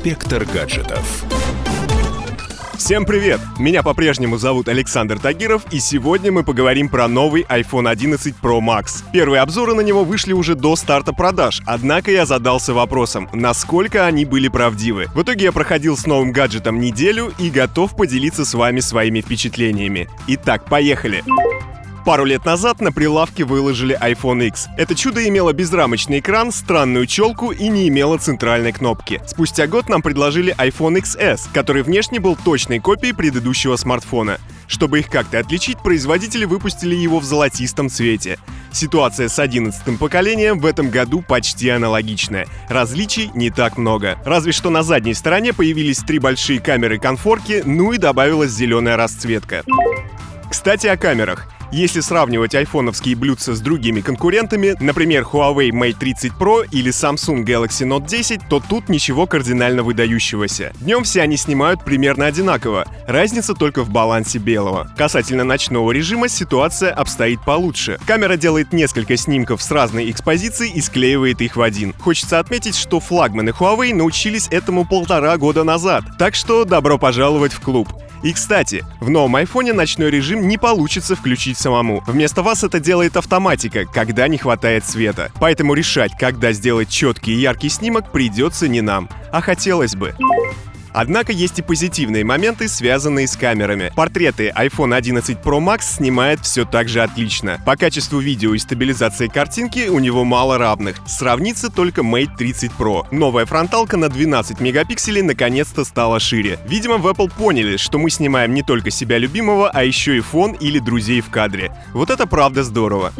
Инспектор гаджетов. Всем привет! Меня по-прежнему зовут Александр Тагиров, и сегодня мы поговорим про новый iPhone 11 Pro Max. Первые обзоры на него вышли уже до старта продаж, однако я задался вопросом, насколько они были правдивы. В итоге я проходил с новым гаджетом неделю и готов поделиться с вами своими впечатлениями. Итак, поехали! Пару лет назад на прилавке выложили iPhone X. Это чудо имело безрамочный экран, странную челку и не имело центральной кнопки. Спустя год нам предложили iPhone XS, который внешне был точной копией предыдущего смартфона. Чтобы их как-то отличить, производители выпустили его в золотистом цвете. Ситуация с 11 поколением в этом году почти аналогичная. Различий не так много. Разве что на задней стороне появились три большие камеры конфорки, ну и добавилась зеленая расцветка. Кстати, о камерах. Если сравнивать айфоновские блюдца с другими конкурентами, например, Huawei Mate 30 Pro или Samsung Galaxy Note 10, то тут ничего кардинально выдающегося. Днем все они снимают примерно одинаково, разница только в балансе белого. Касательно ночного режима ситуация обстоит получше. Камера делает несколько снимков с разной экспозицией и склеивает их в один. Хочется отметить, что флагманы Huawei научились этому полтора года назад, так что добро пожаловать в клуб. И, кстати, в новом айфоне ночной режим не получится включить самому. Вместо вас это делает автоматика, когда не хватает света. Поэтому решать, когда сделать четкий и яркий снимок, придется не нам. А хотелось бы. Однако есть и позитивные моменты, связанные с камерами. Портреты iPhone 11 Pro Max снимает все так же отлично. По качеству видео и стабилизации картинки у него мало равных. Сравнится только Mate 30 Pro. Новая фронталка на 12 мегапикселей наконец-то стала шире. Видимо, в Apple поняли, что мы снимаем не только себя любимого, а еще и фон или друзей в кадре. Вот это правда здорово.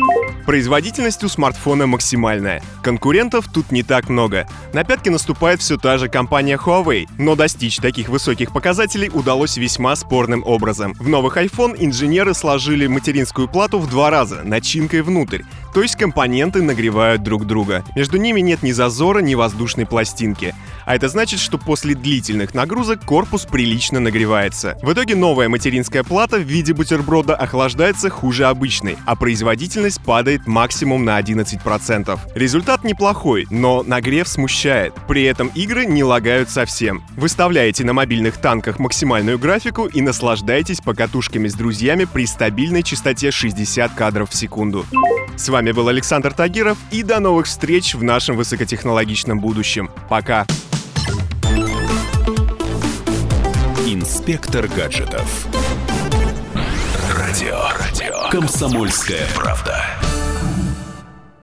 Производительность у смартфона максимальная. Конкурентов тут не так много. На пятки наступает все та же компания Huawei, но достичь таких высоких показателей удалось весьма спорным образом. В новых iPhone инженеры сложили материнскую плату в два раза, начинкой внутрь, то есть компоненты нагревают друг друга. Между ними нет ни зазора, ни воздушной пластинки. А это значит, что после длительных нагрузок корпус прилично нагревается. В итоге новая материнская плата в виде бутерброда охлаждается хуже обычной, а производительность падает максимум на 11%. Результат неплохой, но нагрев смущает. При этом игры не лагают совсем. Выставляете на мобильных танках максимальную графику и наслаждаетесь покатушками с друзьями при стабильной частоте 60 кадров в секунду. С вами был Александр Тагиров и до новых встреч в нашем высокотехнологичном будущем. Пока! Инспектор гаджетов. Радио. Радио. Комсомольская правда.